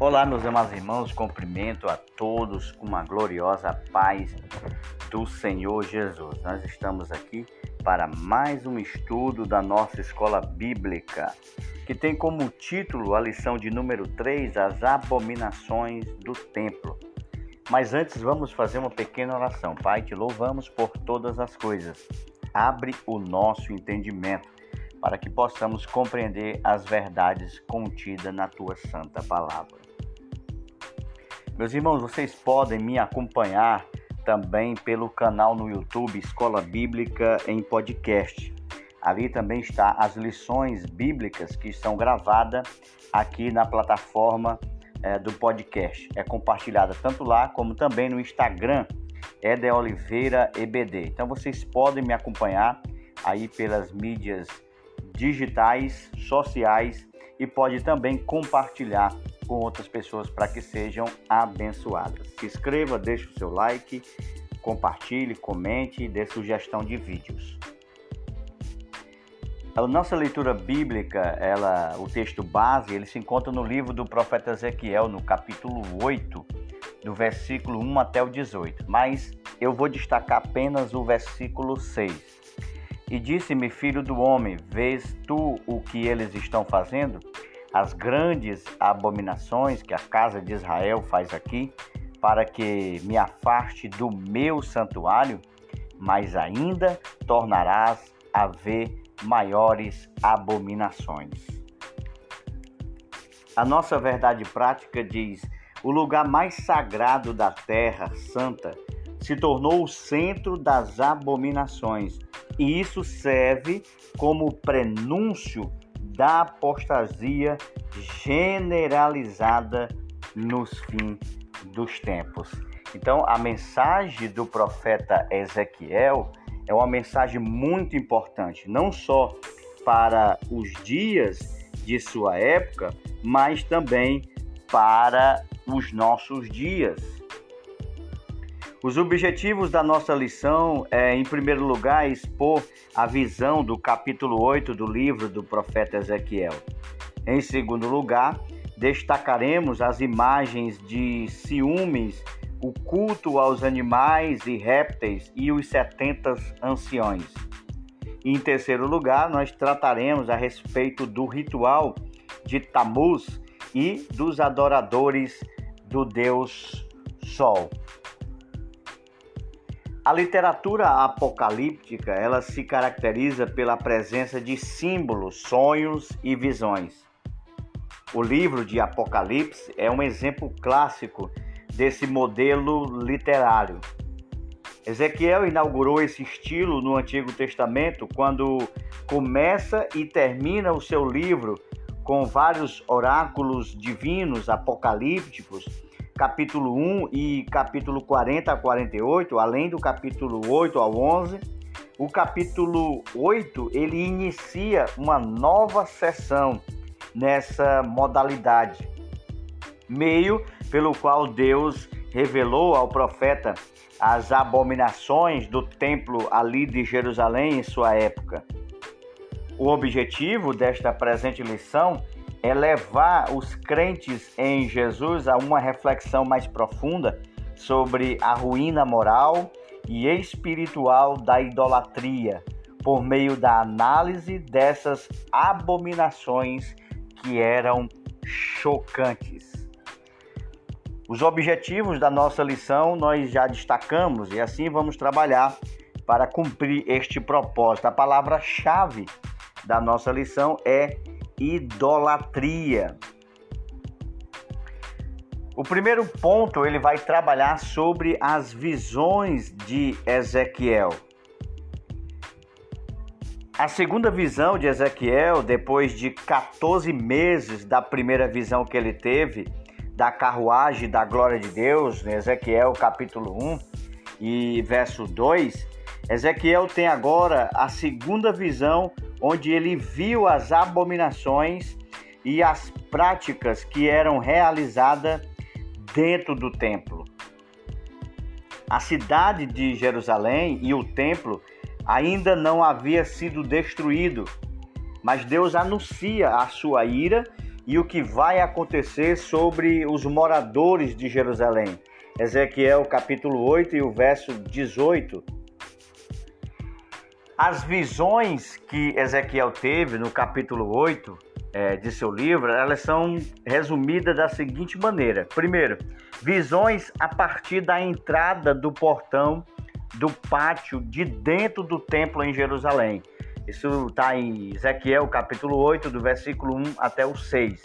Olá, meus amados irmãos, cumprimento a todos com uma gloriosa paz do Senhor Jesus. Nós estamos aqui para mais um estudo da nossa escola bíblica, que tem como título a lição de número 3, As Abominações do Templo. Mas antes vamos fazer uma pequena oração. Pai, te louvamos por todas as coisas. Abre o nosso entendimento para que possamos compreender as verdades contidas na tua santa palavra. Meus irmãos, vocês podem me acompanhar também pelo canal no YouTube Escola Bíblica em Podcast. Ali também está as lições bíblicas que são gravadas aqui na plataforma é, do podcast. É compartilhada tanto lá como também no Instagram, de Oliveira EBD. Então vocês podem me acompanhar aí pelas mídias digitais, sociais e pode também compartilhar com outras pessoas para que sejam abençoadas. Se inscreva, deixe o seu like, compartilhe, comente e dê sugestão de vídeos. A nossa leitura bíblica, ela, o texto base, ele se encontra no livro do profeta Ezequiel, no capítulo 8, do versículo 1 até o 18. Mas eu vou destacar apenas o versículo 6. E disse-me, filho do homem, vês tu o que eles estão fazendo? As grandes abominações que a casa de Israel faz aqui, para que me afaste do meu santuário, mas ainda tornarás a ver maiores abominações. A nossa verdade prática diz: o lugar mais sagrado da terra santa se tornou o centro das abominações, e isso serve como prenúncio da apostasia generalizada nos fins dos tempos. Então, a mensagem do profeta Ezequiel é uma mensagem muito importante, não só para os dias de sua época, mas também para os nossos dias. Os objetivos da nossa lição é, em primeiro lugar, expor a visão do capítulo 8 do livro do profeta Ezequiel. Em segundo lugar, destacaremos as imagens de ciúmes, o culto aos animais e répteis e os 70 anciões. em terceiro lugar, nós trataremos a respeito do ritual de Tamuz e dos adoradores do deus Sol. A literatura apocalíptica, ela se caracteriza pela presença de símbolos, sonhos e visões. O livro de Apocalipse é um exemplo clássico desse modelo literário. Ezequiel inaugurou esse estilo no Antigo Testamento quando começa e termina o seu livro com vários oráculos divinos apocalípticos capítulo 1 e capítulo 40 a 48, além do capítulo 8 ao 11. O capítulo 8, ele inicia uma nova sessão nessa modalidade, meio pelo qual Deus revelou ao profeta as abominações do templo ali de Jerusalém em sua época. O objetivo desta presente lição é levar os crentes em Jesus a uma reflexão mais profunda sobre a ruína moral e espiritual da idolatria, por meio da análise dessas abominações que eram chocantes. Os objetivos da nossa lição nós já destacamos e assim vamos trabalhar para cumprir este propósito. A palavra-chave da nossa lição é idolatria. O primeiro ponto ele vai trabalhar sobre as visões de Ezequiel. A segunda visão de Ezequiel, depois de 14 meses da primeira visão que ele teve, da carruagem da glória de Deus, em Ezequiel capítulo 1 e verso 2, Ezequiel tem agora a segunda visão onde ele viu as abominações e as práticas que eram realizadas dentro do templo. A cidade de Jerusalém e o templo ainda não havia sido destruído, mas Deus anuncia a sua ira e o que vai acontecer sobre os moradores de Jerusalém. Ezequiel capítulo 8 e o verso 18. As visões que Ezequiel teve no capítulo 8 é, de seu livro, elas são resumidas da seguinte maneira: primeiro, visões a partir da entrada do portão do pátio de dentro do templo em Jerusalém. Isso está em Ezequiel capítulo 8, do versículo 1 até o 6.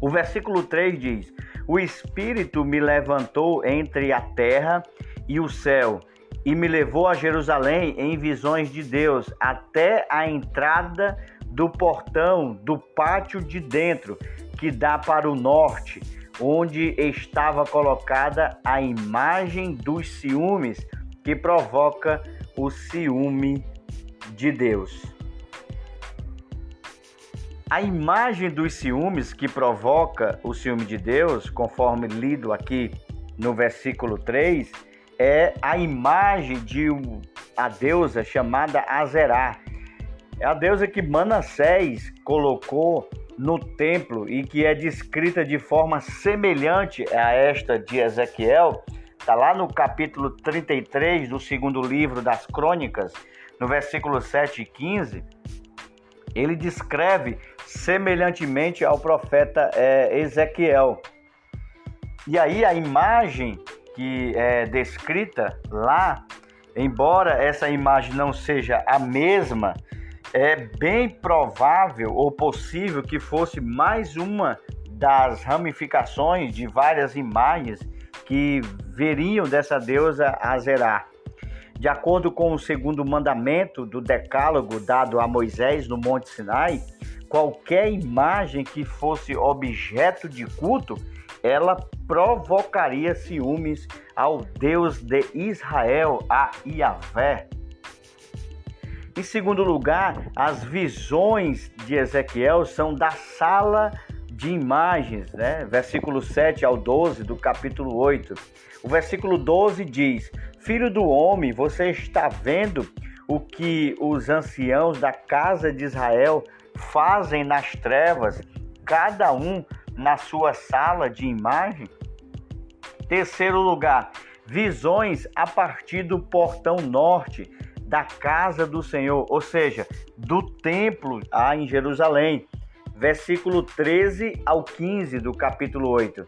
O versículo 3 diz: O Espírito me levantou entre a terra e o céu e me levou a Jerusalém em visões de Deus até a entrada do portão do pátio de dentro, que dá para o norte, onde estava colocada a imagem dos ciúmes que provoca o ciúme de Deus. A imagem dos ciúmes que provoca o ciúme de Deus, conforme lido aqui no versículo 3, é a imagem de a deusa chamada Azerá. É a deusa que Manassés colocou no templo e que é descrita de forma semelhante a esta de Ezequiel, está lá no capítulo 33 do segundo livro das Crônicas, no versículo 7 e 15. Ele descreve semelhantemente ao profeta é, Ezequiel. E aí a imagem que é descrita lá, embora essa imagem não seja a mesma, é bem provável ou possível que fosse mais uma das ramificações de várias imagens que veriam dessa deusa Azerá. De acordo com o segundo mandamento do Decálogo dado a Moisés no Monte Sinai, qualquer imagem que fosse objeto de culto, ela provocaria ciúmes ao Deus de Israel, a Iavé. Em segundo lugar, as visões de Ezequiel são da sala de imagens, né? Versículo 7 ao 12 do capítulo 8. O versículo 12 diz: Filho do homem, você está vendo o que os anciãos da casa de Israel fazem nas trevas, cada um na sua sala de imagem? Terceiro lugar, visões a partir do portão norte da casa do Senhor, ou seja, do templo ah, em Jerusalém. Versículo 13 ao 15 do capítulo 8.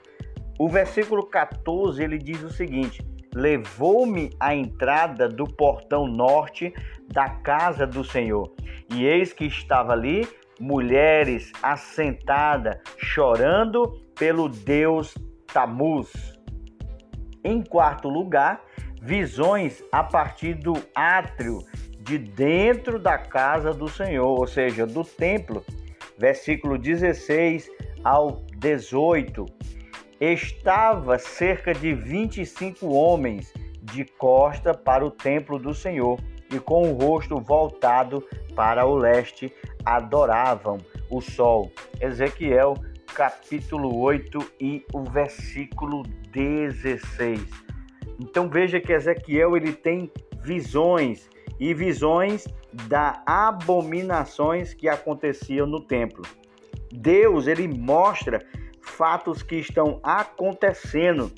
O versículo 14 ele diz o seguinte: Levou-me à entrada do portão norte da casa do Senhor, e eis que estava ali mulheres assentadas, chorando pelo Deus Tamuz. Em quarto lugar, visões a partir do átrio de dentro da casa do Senhor, ou seja, do templo. Versículo 16 ao 18. Estava cerca de 25 homens de costa para o templo do Senhor e com o rosto voltado para o leste, adoravam o sol. Ezequiel capítulo 8 e o versículo 16. Então veja que Ezequiel ele tem visões e visões das abominações que aconteciam no templo. Deus ele mostra fatos que estão acontecendo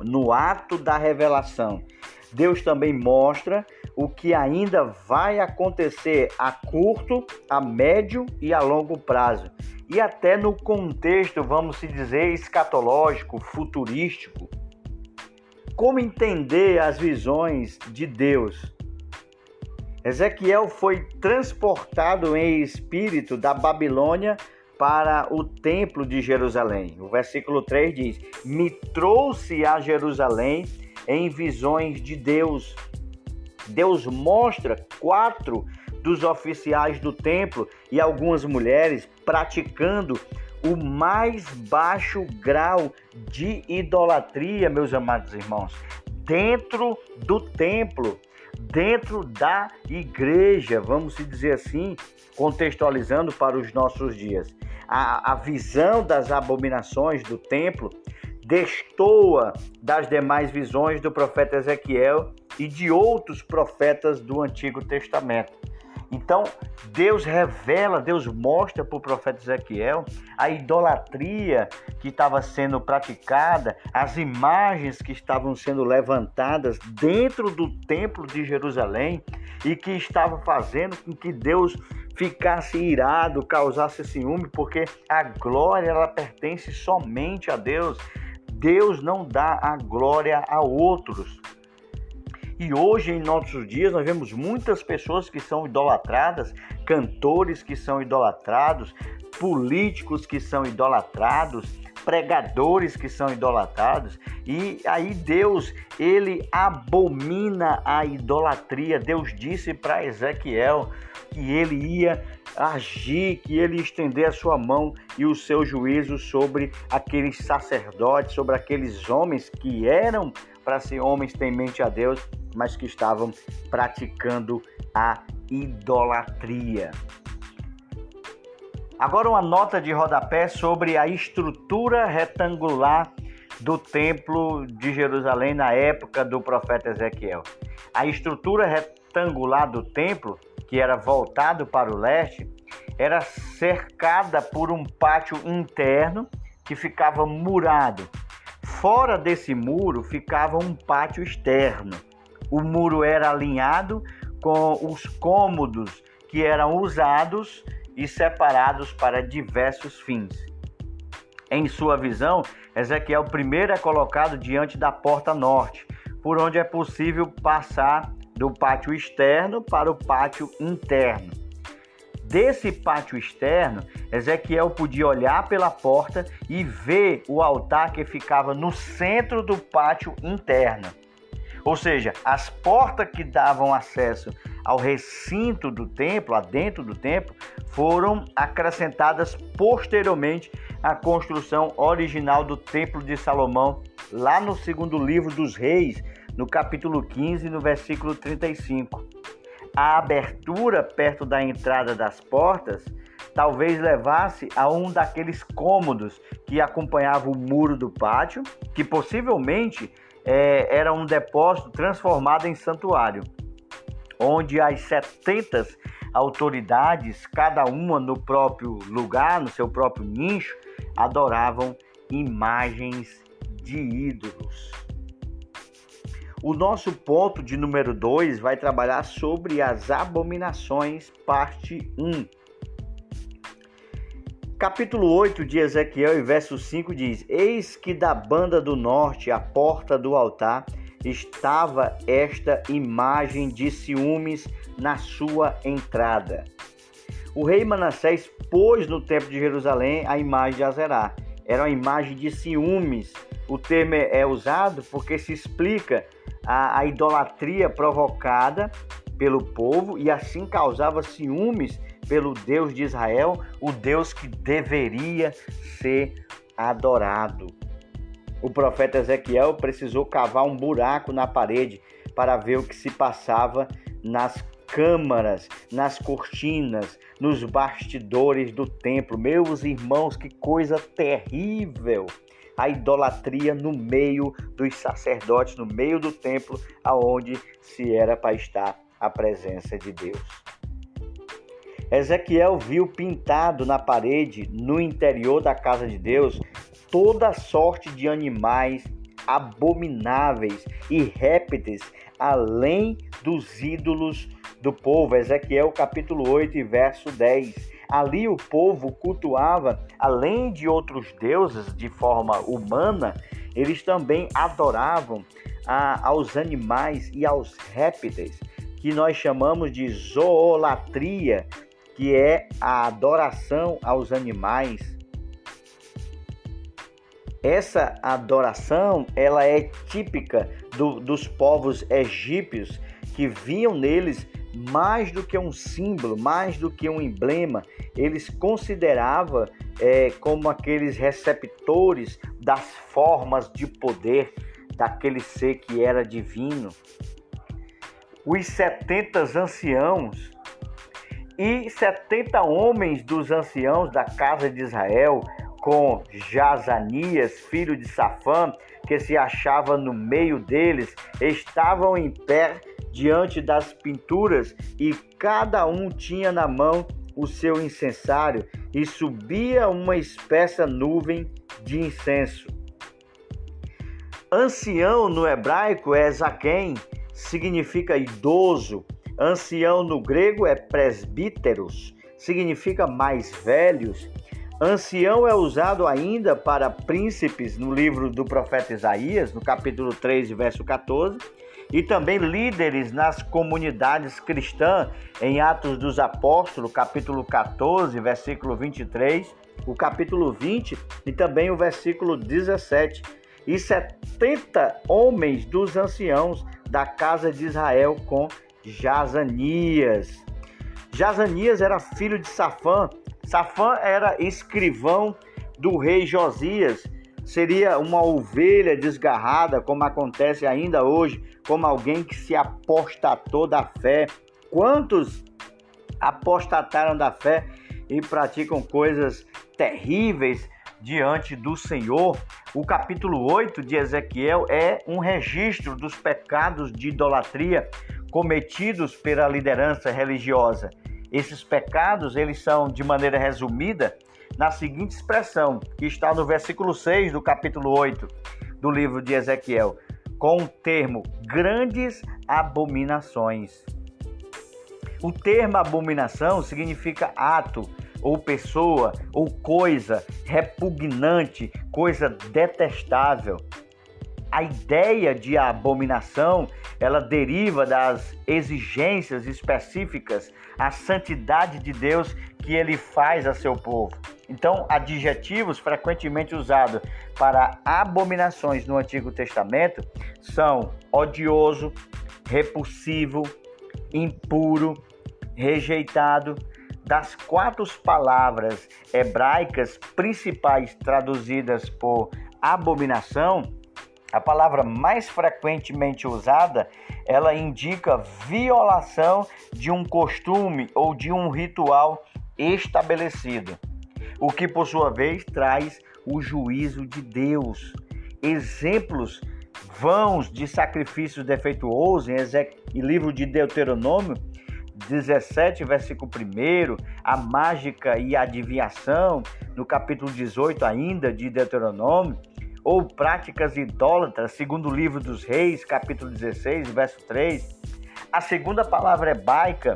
no ato da revelação. Deus também mostra o que ainda vai acontecer a curto, a médio e a longo prazo. E até no contexto, vamos se dizer, escatológico, futurístico. Como entender as visões de Deus? Ezequiel foi transportado em espírito da Babilônia para o templo de Jerusalém. O versículo 3 diz: Me trouxe a Jerusalém em visões de Deus Deus mostra quatro dos oficiais do templo e algumas mulheres praticando o mais baixo grau de idolatria, meus amados irmãos, dentro do templo, dentro da igreja, vamos dizer assim, contextualizando para os nossos dias. A, a visão das abominações do templo destoa das demais visões do profeta Ezequiel e de outros profetas do Antigo Testamento. Então, Deus revela, Deus mostra para o profeta Ezequiel a idolatria que estava sendo praticada, as imagens que estavam sendo levantadas dentro do templo de Jerusalém e que estava fazendo com que Deus ficasse irado, causasse ciúme, porque a glória ela pertence somente a Deus. Deus não dá a glória a outros. E hoje, em nossos dias, nós vemos muitas pessoas que são idolatradas, cantores que são idolatrados, políticos que são idolatrados, pregadores que são idolatrados. E aí Deus, ele abomina a idolatria. Deus disse para Ezequiel que ele ia agir, que ele estender a sua mão e o seu juízo sobre aqueles sacerdotes, sobre aqueles homens que eram para ser homens temente a Deus, mas que estavam praticando a idolatria. Agora uma nota de rodapé sobre a estrutura retangular do templo de Jerusalém na época do profeta Ezequiel. A estrutura retangular do templo, que era voltado para o leste, era cercada por um pátio interno que ficava murado. Fora desse muro ficava um pátio externo o muro era alinhado com os cômodos que eram usados e separados para diversos fins. Em sua visão, Ezequiel primeiro é colocado diante da porta norte, por onde é possível passar do pátio externo para o pátio interno. Desse pátio externo, Ezequiel podia olhar pela porta e ver o altar que ficava no centro do pátio interno. Ou seja, as portas que davam acesso ao recinto do templo, adentro do templo, foram acrescentadas posteriormente à construção original do Templo de Salomão, lá no segundo livro dos Reis, no capítulo 15, no versículo 35. A abertura perto da entrada das portas talvez levasse a um daqueles cômodos que acompanhava o muro do pátio, que possivelmente é, era um depósito transformado em santuário, onde as 70 autoridades, cada uma no próprio lugar, no seu próprio nicho, adoravam imagens de ídolos. O nosso ponto de número 2 vai trabalhar sobre as abominações, parte 1. Um. Capítulo 8 de Ezequiel, e verso 5 diz: Eis que da banda do norte, à porta do altar, estava esta imagem de ciúmes na sua entrada. O rei Manassés pôs no templo de Jerusalém a imagem de Azerá. Era uma imagem de ciúmes. O termo é usado porque se explica a, a idolatria provocada pelo povo e assim causava ciúmes pelo Deus de Israel, o Deus que deveria ser adorado. O profeta Ezequiel precisou cavar um buraco na parede para ver o que se passava nas câmaras, nas cortinas, nos bastidores do templo. Meus irmãos, que coisa terrível! A idolatria no meio dos sacerdotes, no meio do templo, aonde se era para estar a presença de Deus. Ezequiel viu pintado na parede, no interior da casa de Deus, toda sorte de animais abomináveis e répteis, além dos ídolos do povo. Ezequiel capítulo 8, verso 10. Ali o povo cultuava, além de outros deuses de forma humana, eles também adoravam a, aos animais e aos répteis, que nós chamamos de zoolatria, que é a adoração aos animais. Essa adoração ela é típica do, dos povos egípcios que viam neles mais do que um símbolo, mais do que um emblema. Eles consideravam é, como aqueles receptores das formas de poder daquele ser que era divino. Os 70 anciãos e setenta homens dos anciãos da casa de Israel com Jazanias, filho de Safã, que se achava no meio deles, estavam em pé diante das pinturas e cada um tinha na mão o seu incensário e subia uma espessa nuvem de incenso. Ancião no hebraico é Zaquém, significa idoso. Ancião no grego é presbíteros, significa mais velhos. Ancião é usado ainda para príncipes no livro do profeta Isaías, no capítulo 3, verso 14, e também líderes nas comunidades cristãs, em Atos dos Apóstolos, capítulo 14, versículo 23, o capítulo 20 e também o versículo 17. E 70 homens dos anciãos da casa de Israel com Jazanias. Jazanias era filho de Safã, Safã era escrivão do rei Josias. Seria uma ovelha desgarrada, como acontece ainda hoje, como alguém que se apostatou da fé. Quantos apostataram da fé e praticam coisas terríveis diante do Senhor? O capítulo 8 de Ezequiel é um registro dos pecados de idolatria cometidos pela liderança religiosa. Esses pecados, eles são de maneira resumida na seguinte expressão, que está no versículo 6 do capítulo 8 do livro de Ezequiel, com o termo grandes abominações. O termo abominação significa ato, ou pessoa, ou coisa repugnante, coisa detestável. A ideia de abominação, ela deriva das exigências específicas à santidade de Deus que ele faz a seu povo. Então, adjetivos frequentemente usados para abominações no Antigo Testamento são odioso, repulsivo, impuro, rejeitado. Das quatro palavras hebraicas principais traduzidas por abominação, a palavra mais frequentemente usada, ela indica violação de um costume ou de um ritual estabelecido, o que por sua vez traz o juízo de Deus. Exemplos vãos de sacrifícios defeituosos em livro de Deuteronômio 17, versículo 1, a mágica e a adivinhação, no capítulo 18 ainda de Deuteronômio, ou práticas idólatras, segundo o livro dos Reis, capítulo 16, verso 3. A segunda palavra hebraica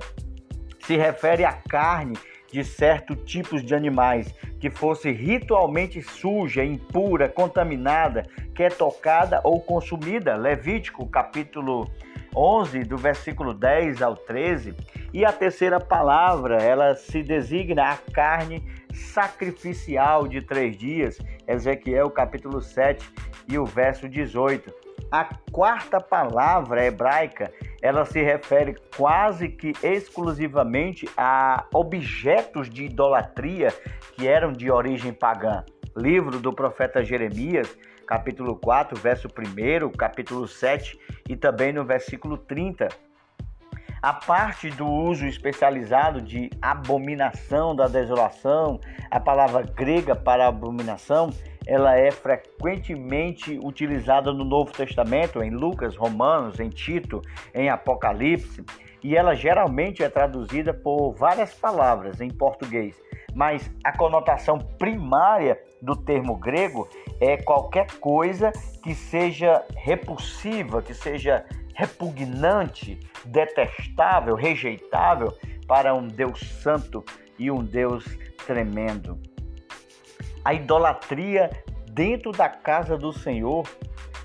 se refere à carne de certos tipos de animais que fosse ritualmente suja, impura, contaminada, que é tocada ou consumida. Levítico, capítulo 11, do versículo 10 ao 13. E a terceira palavra, ela se designa a carne sacrificial de três dias, Ezequiel capítulo 7 e o verso 18. A quarta palavra hebraica, ela se refere quase que exclusivamente a objetos de idolatria que eram de origem pagã. Livro do profeta Jeremias, capítulo 4, verso 1, capítulo 7 e também no versículo 30 a parte do uso especializado de abominação da desolação, a palavra grega para abominação, ela é frequentemente utilizada no Novo Testamento, em Lucas, Romanos, em Tito, em Apocalipse, e ela geralmente é traduzida por várias palavras em português, mas a conotação primária do termo grego é qualquer coisa que seja repulsiva, que seja repugnante, detestável, rejeitável para um Deus santo e um Deus tremendo. A idolatria dentro da casa do Senhor.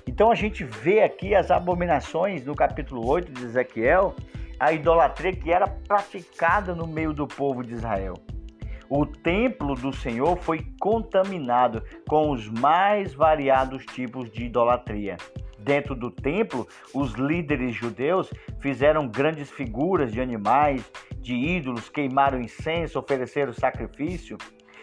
Então a gente vê aqui as abominações no capítulo 8 de Ezequiel, a idolatria que era praticada no meio do povo de Israel. O templo do Senhor foi contaminado com os mais variados tipos de idolatria. Dentro do templo, os líderes judeus fizeram grandes figuras de animais, de ídolos, queimaram incenso, ofereceram sacrifício.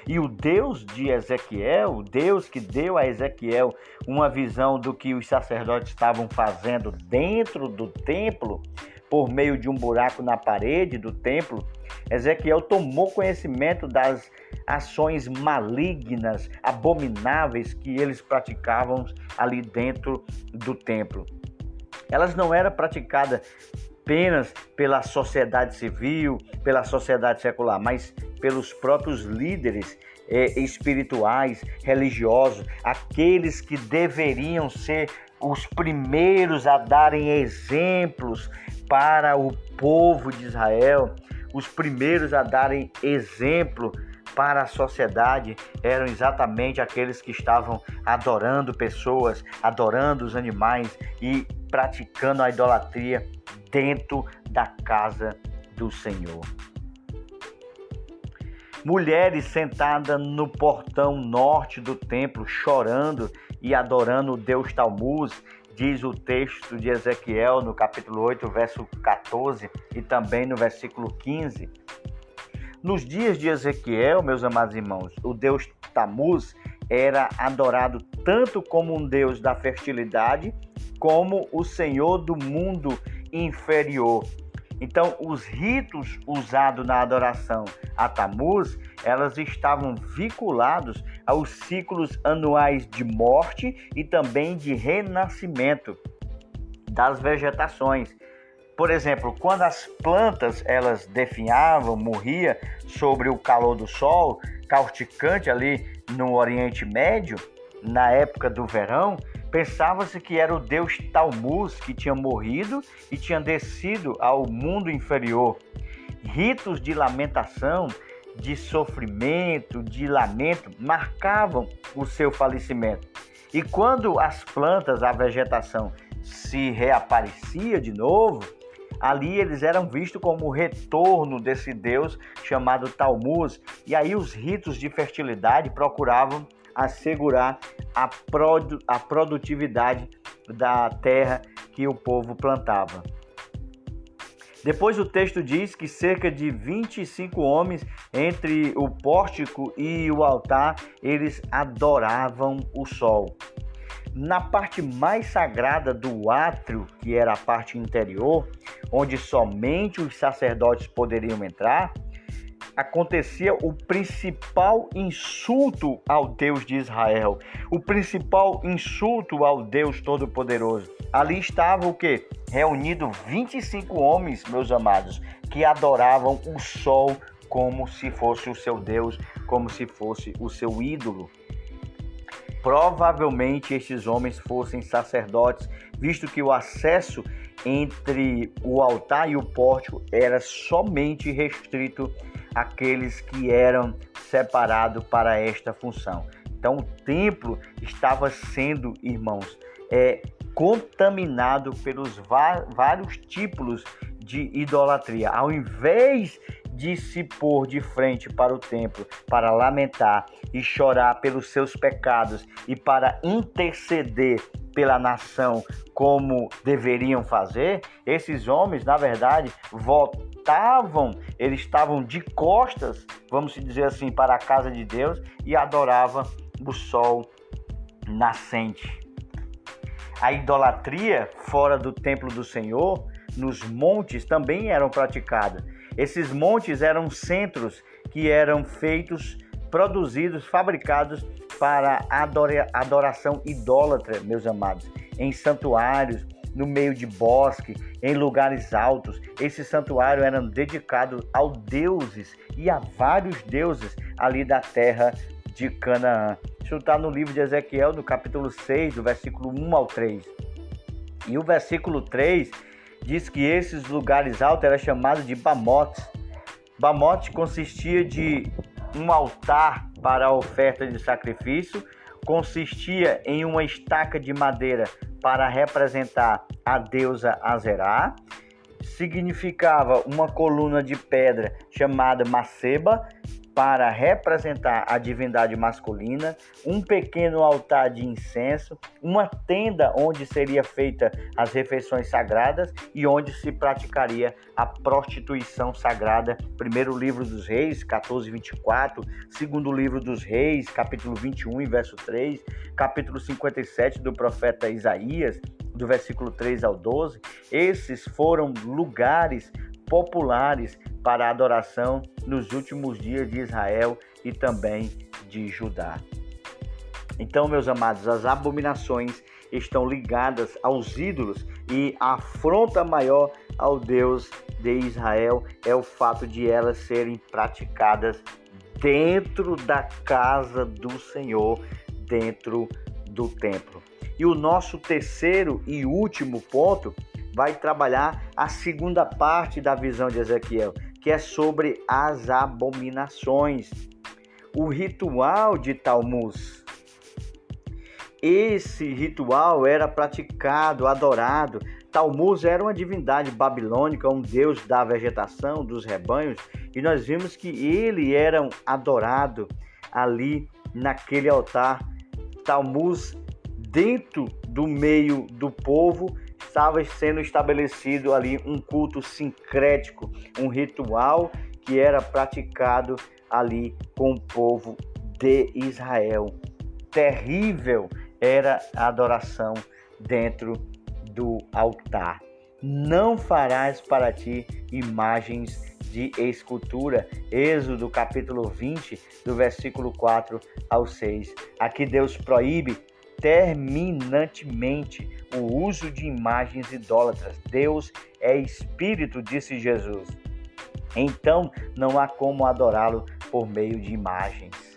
E o Deus de Ezequiel, o Deus que deu a Ezequiel uma visão do que os sacerdotes estavam fazendo dentro do templo, por meio de um buraco na parede do templo, Ezequiel tomou conhecimento das ações malignas, abomináveis que eles praticavam ali dentro do templo. Elas não eram praticadas apenas pela sociedade civil, pela sociedade secular, mas pelos próprios líderes é, espirituais, religiosos, aqueles que deveriam ser os primeiros a darem exemplos para o povo de Israel, os primeiros a darem exemplo para a sociedade eram exatamente aqueles que estavam adorando pessoas, adorando os animais e praticando a idolatria dentro da casa do Senhor. Mulheres sentadas no portão norte do templo, chorando e adorando o Deus Talmuz, diz o texto de Ezequiel no capítulo 8, verso 14 e também no versículo 15. Nos dias de Ezequiel, meus amados irmãos, o Deus Tamuz era adorado tanto como um Deus da fertilidade, como o Senhor do mundo inferior. Então, os ritos usados na adoração a Tamuz, elas estavam vinculados aos ciclos anuais de morte e também de renascimento das vegetações. Por exemplo, quando as plantas elas definhavam, morria sobre o calor do sol, causticante ali no Oriente Médio, na época do verão, Pensava-se que era o deus Talmuz que tinha morrido e tinha descido ao mundo inferior. Ritos de lamentação, de sofrimento, de lamento marcavam o seu falecimento. E quando as plantas, a vegetação se reaparecia de novo, ali eles eram vistos como o retorno desse deus chamado Talmuz. E aí os ritos de fertilidade procuravam assegurar a, produ a produtividade da terra que o povo plantava. Depois o texto diz que cerca de 25 homens entre o pórtico e o altar, eles adoravam o sol. Na parte mais sagrada do átrio, que era a parte interior, onde somente os sacerdotes poderiam entrar, acontecia o principal insulto ao Deus de Israel, o principal insulto ao Deus Todo-Poderoso. Ali estava o que? Reunido 25 homens, meus amados, que adoravam o sol como se fosse o seu Deus, como se fosse o seu ídolo. Provavelmente estes homens fossem sacerdotes, visto que o acesso entre o altar e o pórtico era somente restrito aqueles que eram separados para esta função. Então o templo estava sendo, irmãos, é, contaminado pelos vários tipos de idolatria. Ao invés de se pôr de frente para o templo para lamentar e chorar pelos seus pecados e para interceder pela nação como deveriam fazer, esses homens, na verdade, voltavam, eles estavam de costas, vamos dizer assim, para a casa de Deus e adoravam o sol nascente. A idolatria fora do templo do Senhor, nos montes, também eram praticadas. Esses montes eram centros que eram feitos, produzidos, fabricados para adoração idólatra, meus amados, em santuários, no meio de bosque, em lugares altos. Esses santuários eram dedicados aos deuses e a vários deuses ali da terra de Canaã. Isso está no livro de Ezequiel, no capítulo 6, do versículo 1 ao 3. E o versículo 3 diz que esses lugares altos eram chamados de bamotes. Bamote consistia de um altar para a oferta de sacrifício, consistia em uma estaca de madeira para representar a deusa Azerá, significava uma coluna de pedra chamada Maceba para representar a divindade masculina, um pequeno altar de incenso, uma tenda onde seria feita as refeições sagradas e onde se praticaria a prostituição sagrada. Primeiro livro dos Reis, 14 24, segundo livro dos Reis, capítulo 21 verso 3, capítulo 57 do profeta Isaías, do versículo 3 ao 12, esses foram lugares populares para adoração nos últimos dias de Israel e também de Judá. Então, meus amados, as abominações estão ligadas aos ídolos e a afronta maior ao Deus de Israel é o fato de elas serem praticadas dentro da casa do Senhor, dentro do templo. E o nosso terceiro e último ponto vai trabalhar a segunda parte da visão de Ezequiel, que é sobre as abominações. O ritual de Talmuz. Esse ritual era praticado, adorado. Talmuz era uma divindade babilônica, um deus da vegetação, dos rebanhos, e nós vimos que ele era adorado ali naquele altar. Talmuz, dentro do meio do povo, estava sendo estabelecido ali um culto sincrético, um ritual que era praticado ali com o povo de Israel. Terrível era a adoração dentro do altar. Não farás para ti imagens de escultura. Êxodo capítulo 20, do versículo 4 ao 6. Aqui Deus proíbe terminantemente o uso de imagens idólatras. Deus é espírito, disse Jesus. Então não há como adorá-lo por meio de imagens.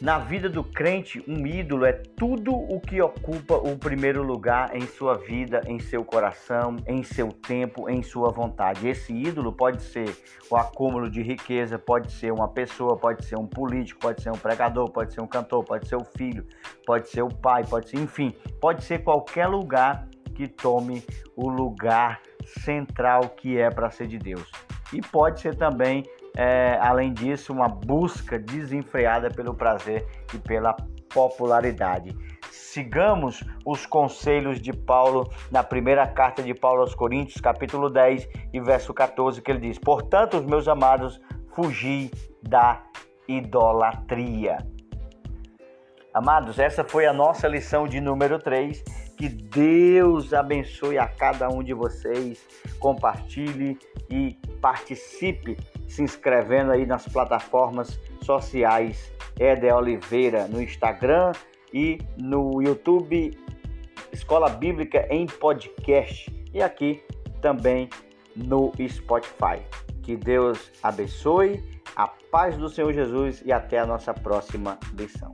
Na vida do crente, um ídolo é tudo o que ocupa o primeiro lugar em sua vida, em seu coração, em seu tempo, em sua vontade. Esse ídolo pode ser o acúmulo de riqueza, pode ser uma pessoa, pode ser um político, pode ser um pregador, pode ser um cantor, pode ser o filho, pode ser o pai, pode ser, enfim, pode ser qualquer lugar que tome o lugar central que é para ser de Deus. E pode ser também é, além disso, uma busca desenfreada pelo prazer e pela popularidade. Sigamos os conselhos de Paulo na primeira carta de Paulo aos Coríntios, capítulo 10 e verso 14, que ele diz: Portanto, meus amados, fugi da idolatria. Amados, essa foi a nossa lição de número 3. Que Deus abençoe a cada um de vocês. Compartilhe e participe se inscrevendo aí nas plataformas sociais Eder Oliveira no Instagram e no YouTube Escola Bíblica em Podcast e aqui também no Spotify. Que Deus abençoe, a paz do Senhor Jesus e até a nossa próxima lição.